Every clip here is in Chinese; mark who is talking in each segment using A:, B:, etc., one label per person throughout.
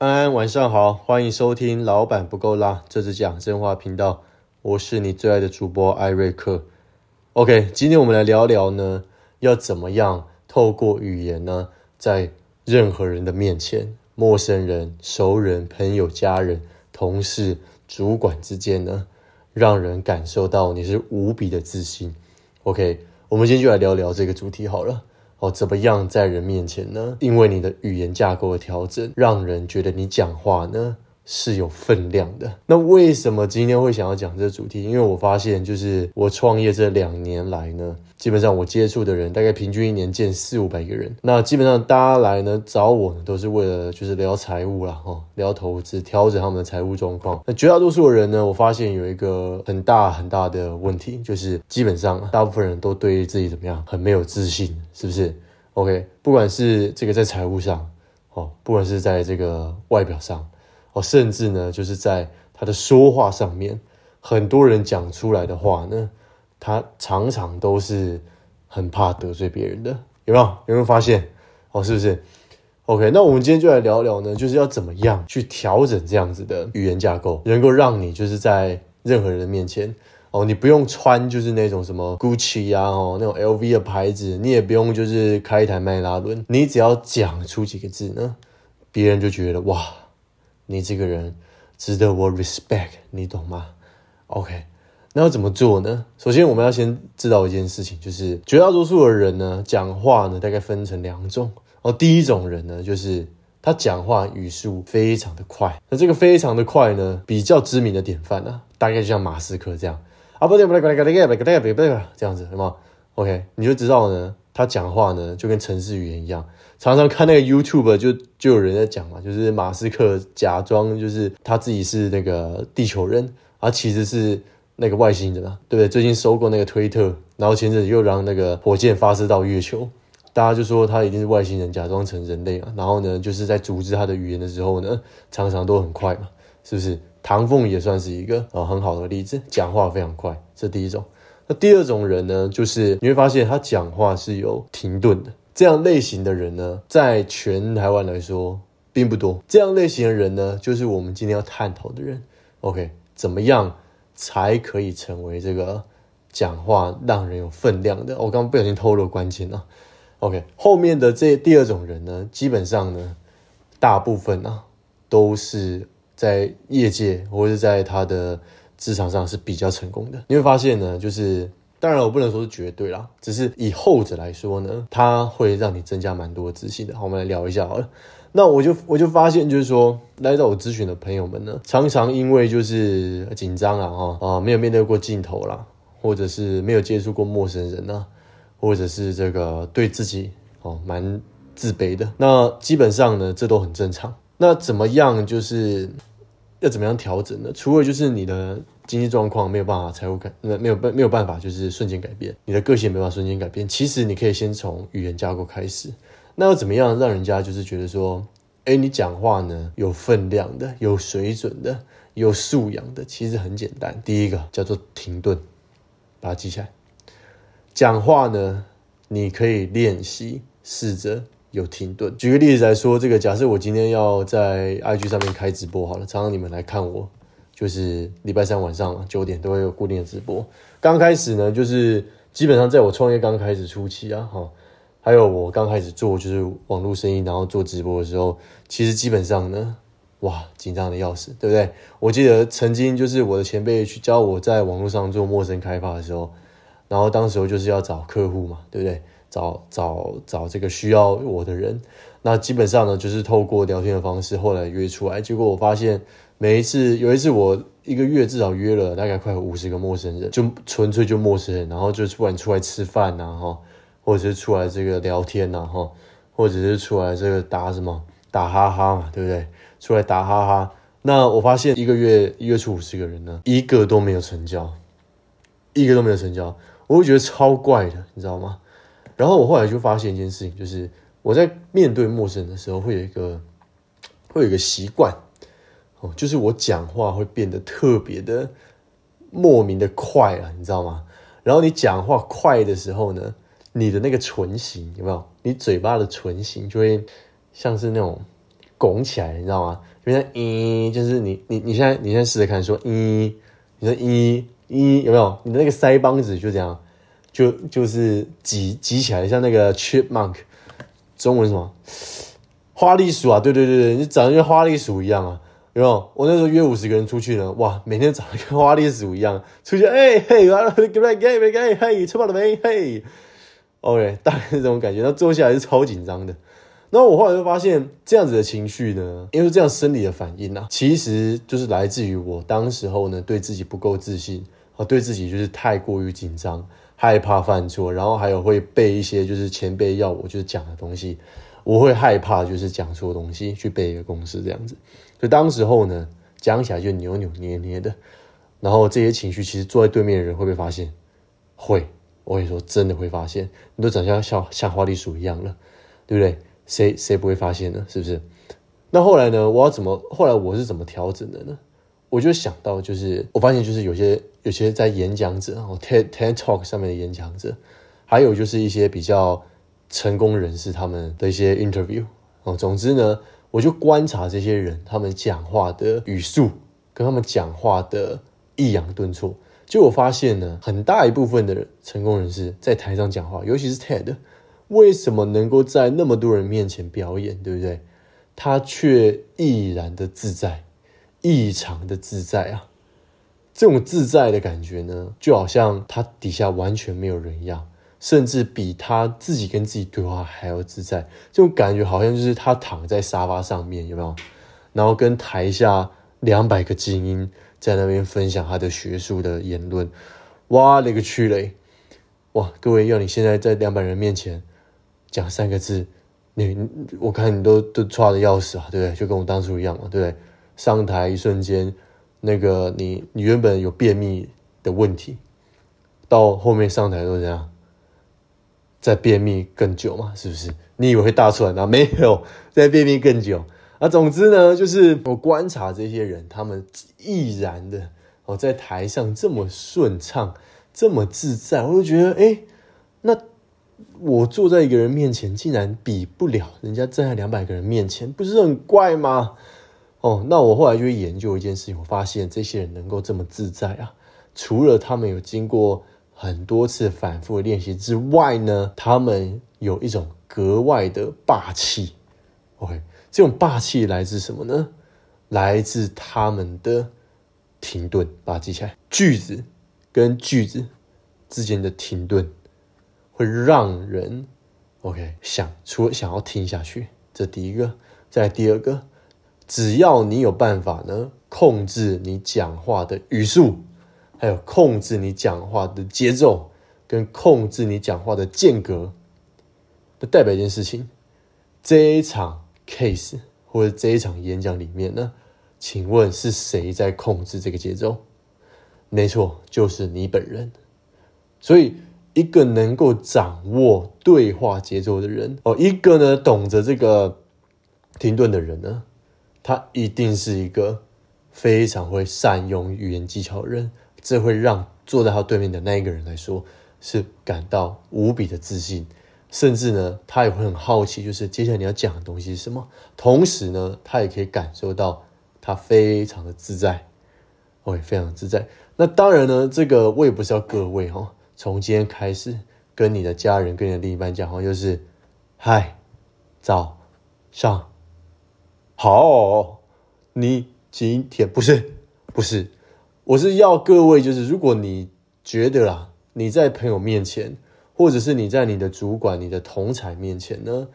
A: 安安，晚上好，欢迎收听《老板不够辣》，这是讲真话频道，我是你最爱的主播艾瑞克。OK，今天我们来聊聊呢，要怎么样透过语言呢，在任何人的面前，陌生人、熟人、朋友、家人、同事、主管之间呢，让人感受到你是无比的自信。OK，我们今天就来聊聊这个主题好了。哦，怎么样在人面前呢？因为你的语言架构的调整，让人觉得你讲话呢是有分量的。那为什么今天会想要讲这个主题？因为我发现，就是我创业这两年来呢，基本上我接触的人大概平均一年见四五百个人。那基本上大家来呢找我呢，都是为了就是聊财务啦，哈，聊投资，调整他们的财务状况。那绝大多数的人呢，我发现有一个很大很大的问题，就是基本上大部分人都对自己怎么样很没有自信。是不是？OK，不管是这个在财务上，哦，不管是在这个外表上，甚至呢，就是在他的说话上面，很多人讲出来的话呢，他常常都是很怕得罪别人的，有没有？有没有发现？哦，是不是？OK，那我们今天就来聊聊呢，就是要怎么样去调整这样子的语言架构，能够让你就是在任何人面前。哦，你不用穿就是那种什么 Gucci 啊，哦，那种 LV 的牌子，你也不用就是开一台迈拉伦，你只要讲出几个字呢，别人就觉得哇，你这个人值得我 respect，你懂吗？OK，那要怎么做呢？首先我们要先知道一件事情，就是绝大多数的人呢，讲话呢大概分成两种。哦，第一种人呢，就是他讲话语速非常的快，那这个非常的快呢，比较知名的典范呢，大概就像马斯克这样。啊不对不对不对不对不对不对不对这样子，好吗？OK，你就知道呢，他讲话呢就跟城市语言一样。常常看那个 YouTube 就就有人在讲嘛，就是马斯克假装就是他自己是那个地球人，而其实是那个外星人啊，对不对？最近收购那个推特，然后前阵子又让那个火箭发射到月球，大家就说他一定是外星人假装成人类啊。然后呢，就是在组织他的语言的时候呢，常常都很快嘛，是不是？唐凤也算是一个呃很好的例子，讲话非常快，这第一种。那第二种人呢，就是你会发现他讲话是有停顿的。这样类型的人呢，在全台湾来说并不多。这样类型的人呢，就是我们今天要探讨的人。OK，怎么样才可以成为这个讲话让人有分量的？我刚刚不小心透露关键了。OK，后面的这第二种人呢，基本上呢，大部分呢都是。在业界或者是在他的职场上是比较成功的。你会发现呢，就是当然我不能说是绝对啦，只是以后者来说呢，他会让你增加蛮多自信的。好，我们来聊一下好了。那我就我就发现，就是说来到我咨询的朋友们呢，常常因为就是紧张啊，哈啊，没有面对过镜头啦，或者是没有接触过陌生人呐，或者是这个对自己哦蛮自卑的。那基本上呢，这都很正常。那怎么样就是。要怎么样调整呢？除了就是你的经济状况没有办法财务改，那没有办没有办法就是瞬间改变，你的个性没办法瞬间改变。其实你可以先从语言架构开始。那要怎么样让人家就是觉得说，哎，你讲话呢有分量的、有水准的、有素养的？其实很简单，第一个叫做停顿，把它记起来。讲话呢，你可以练习试着。有停顿。举个例子来说，这个假设我今天要在 IG 上面开直播好了，常常你们来看我，就是礼拜三晚上九点都会有固定的直播。刚开始呢，就是基本上在我创业刚开始初期啊，哈，还有我刚开始做就是网络生意，然后做直播的时候，其实基本上呢，哇，紧张的要死，对不对？我记得曾经就是我的前辈去教我在网络上做陌生开发的时候，然后当时候就是要找客户嘛，对不对？找找找这个需要我的人，那基本上呢就是透过聊天的方式，后来约出来。结果我发现每一次有一次我一个月至少约了大概快五十个陌生人，就纯粹就陌生人，然后就不管出来吃饭呐哈，或者是出来这个聊天呐哈，或者是出来这个打什么打哈哈嘛，对不对？出来打哈哈。那我发现一个月约出五十个人呢，一个都没有成交，一个都没有成交，我会觉得超怪的，你知道吗？然后我后来就发现一件事情，就是我在面对陌生人的时候，会有一个会有一个习惯哦，就是我讲话会变得特别的莫名的快啊，你知道吗？然后你讲话快的时候呢，你的那个唇形有没有？你嘴巴的唇形就会像是那种拱起来，你知道吗？因为一就是你你你现在你现在试着看，说一，你说一一有没有？你的那个腮帮子就这样，就就是挤挤起来，像那个 chipmunk，中文什么花栗鼠啊？对对对对，你长得跟花栗鼠一样啊，有没有？我那时候约五十个人出去呢，哇，每天长得跟花栗鼠一样，出去哎嘿，完了给不给没给？嘿，吃饱了没？嘿，OK，大概是这种感觉。那坐下来是超紧张的。那我后来就发现，这样子的情绪呢，因为这样生理的反应啊，其实就是来自于我当时候呢，对自己不够自信，啊，对自己就是太过于紧张，害怕犯错，然后还有会背一些就是前辈要我就是讲的东西，我会害怕就是讲错东西，去背一个公式这样子，所以当时候呢，讲起来就扭扭捏捏的，然后这些情绪其实坐在对面的人会不会发现？会，我跟你说，真的会发现，你都长像像像花栗鼠一样了，对不对？谁谁不会发现呢？是不是？那后来呢？我要怎么？后来我是怎么调整的呢？我就想到，就是我发现，就是有些有些在演讲者哦，TED TED Talk 上面的演讲者，还有就是一些比较成功人士他们的一些 interview 哦。总之呢，我就观察这些人他们讲话的语速跟他们讲话的抑扬顿挫，就我发现呢，很大一部分的成功人士在台上讲话，尤其是 TED。为什么能够在那么多人面前表演，对不对？他却毅然的自在，异常的自在啊！这种自在的感觉呢，就好像他底下完全没有人一样，甚至比他自己跟自己对话还要自在。这种感觉好像就是他躺在沙发上面，有没有？然后跟台下两百个精英在那边分享他的学术的言论，哇了个去嘞！哇，各位要你现在在两百人面前。讲三个字，你我看你都都差的要死啊，对不对？就跟我当初一样嘛，对不对？上台一瞬间，那个你你原本有便秘的问题，到后面上台都这样，再便秘更久嘛，是不是？你以为会大出来吗？没有，再便秘更久啊。总之呢，就是我观察这些人，他们毅然的哦，在台上这么顺畅，这么自在，我就觉得，哎，那。我坐在一个人面前，竟然比不了人家站在两百个人面前，不是很怪吗？哦，那我后来就研究一件事情，我发现这些人能够这么自在啊，除了他们有经过很多次反复的练习之外呢，他们有一种格外的霸气。OK，这种霸气来自什么呢？来自他们的停顿，把它记起来，句子跟句子之间的停顿。会让人，OK，想除了想要听下去，这第一个，再第二个，只要你有办法呢，控制你讲话的语速，还有控制你讲话的节奏，跟控制你讲话的间隔，都代表一件事情，这一场 case 或者这一场演讲里面呢，请问是谁在控制这个节奏？没错，就是你本人，所以。一个能够掌握对话节奏的人哦，一个呢懂得这个停顿的人呢，他一定是一个非常会善用语言技巧的人。这会让坐在他对面的那一个人来说是感到无比的自信，甚至呢，他也会很好奇，就是接下来你要讲的东西是什么。同时呢，他也可以感受到他非常的自在，哦，非常自在。那当然呢，这个我也不是要各位哈。从今天开始，跟你的家人、跟你的另一半讲话，就是嗨，早上好。你今天不是不是，我是要各位，就是如果你觉得啦，你在朋友面前，或者是你在你的主管、你的同才面前呢，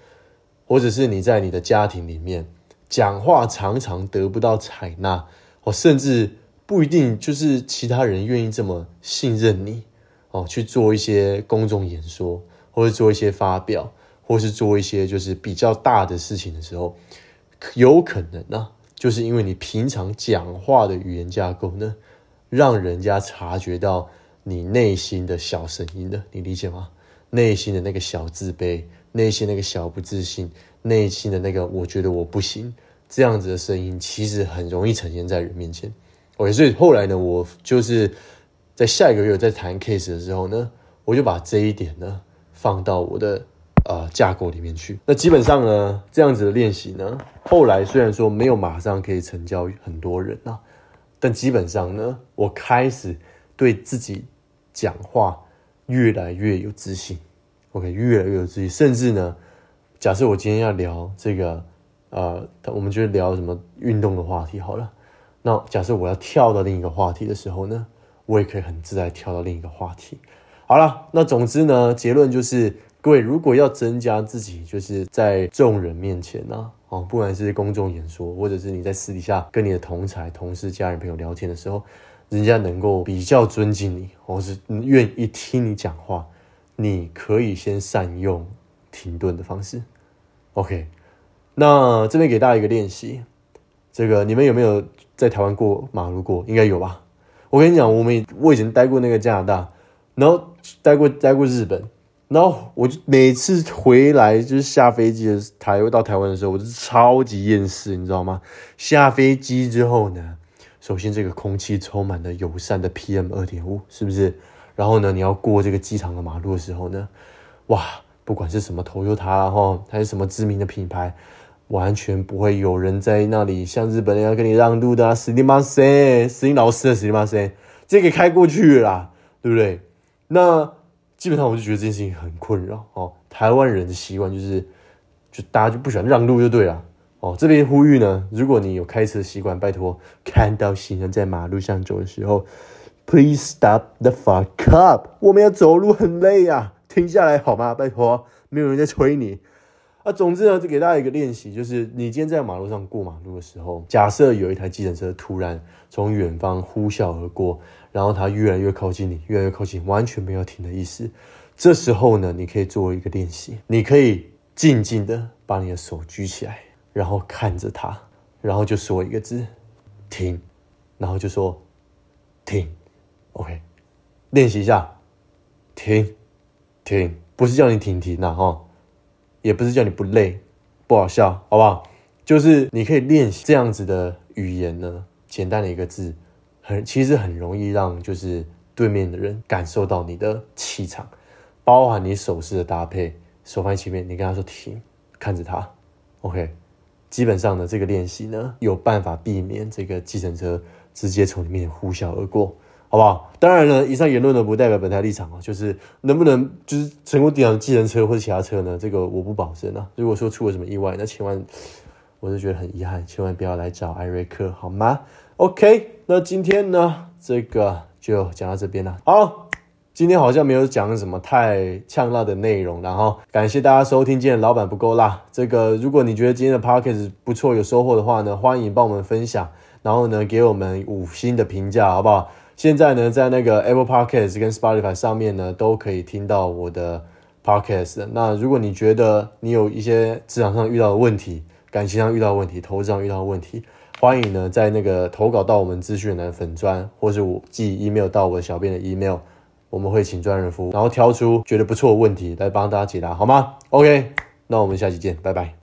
A: 或者是你在你的家庭里面讲话，常常得不到采纳，哦，甚至不一定就是其他人愿意这么信任你。哦，去做一些公众演说，或者做一些发表，或是做一些就是比较大的事情的时候，有可能呢，就是因为你平常讲话的语言架构呢，让人家察觉到你内心的小声音的，你理解吗？内心的那个小自卑，内心那个小不自信，内心的那个我觉得我不行这样子的声音，其实很容易呈现在人面前。OK，所以后来呢，我就是。在下一个月在谈 case 的时候呢，我就把这一点呢放到我的呃架构里面去。那基本上呢，这样子的练习呢，后来虽然说没有马上可以成交很多人啊，但基本上呢，我开始对自己讲话越来越有自信。OK，越来越有自信，甚至呢，假设我今天要聊这个，呃，我们就聊什么运动的话题好了。那假设我要跳到另一个话题的时候呢，我也可以很自在跳到另一个话题。好了，那总之呢，结论就是，各位如果要增加自己，就是在众人面前呢，哦，不管是公众演说，或者是你在私底下跟你的同才、同事、家人、朋友聊天的时候，人家能够比较尊敬你，或是愿意听你讲话。你可以先善用停顿的方式，OK。那这边给大家一个练习，这个你们有没有在台湾过马路过？应该有吧。我跟你讲，我们我以前待过那个加拿大，然后待过待过日本，然后我就每次回来就是下飞机的台到台湾的时候，我就超级厌世，你知道吗？下飞机之后呢，首先这个空气充满了友善的 PM 二点五，是不是？然后呢，你要过这个机场的马路的时候呢，哇，不管是什么头油塔哈，还是什么知名的品牌，完全不会有人在那里像日本人要跟你让路的啊，死你妈塞，死你老师的死你妈塞，直接给开过去了，对不对？那基本上我就觉得这件事情很困扰哦。台湾人的习惯就是，就大家就不喜欢让路就对了哦。这边呼吁呢，如果你有开车习惯，拜托看到行人在马路上走的时候。Please stop the fuck up！我们要走路很累呀，停下来好吗？拜托，没有人在催你。啊，总之呢，就给大家一个练习，就是你今天在马路上过马路的时候，假设有一台计程车突然从远方呼啸而过，然后它越来越靠近你，越来越靠近，完全没有停的意思。这时候呢，你可以做一个练习，你可以静静的把你的手举起来，然后看着它，然后就说一个字：停，然后就说停。OK，练习一下，停，停，不是叫你停停呐哈，也不是叫你不累，不好笑，好不好？就是你可以练习这样子的语言呢，简单的一个字，很其实很容易让就是对面的人感受到你的气场，包含你手势的搭配，手放前面，你跟他说停，看着他，OK，基本上呢，这个练习呢，有办法避免这个计程车直接从你面呼啸而过。好不好？当然了，以上言论呢不代表本台立场啊，就是能不能就是成功抵挡计程车或者其他车呢？这个我不保证啊。如果说出了什么意外，那千万我是觉得很遗憾，千万不要来找艾瑞克，好吗？OK，那今天呢，这个就讲到这边了。好，今天好像没有讲什么太呛辣的内容，然后感谢大家收听。今天老板不够辣，这个如果你觉得今天的 podcast 不错，有收获的话呢，欢迎帮我们分享，然后呢给我们五星的评价，好不好？现在呢，在那个 Apple Podcast 跟 Spotify 上面呢，都可以听到我的 Podcast。那如果你觉得你有一些职场上遇到的问题、感情上遇到问题、投资上遇到的问题，欢迎呢在那个投稿到我们资讯栏粉砖，或是我寄 email 到我的小编的 email，我们会请专人服务，然后挑出觉得不错的问题来帮大家解答，好吗？OK，那我们下期见，拜拜。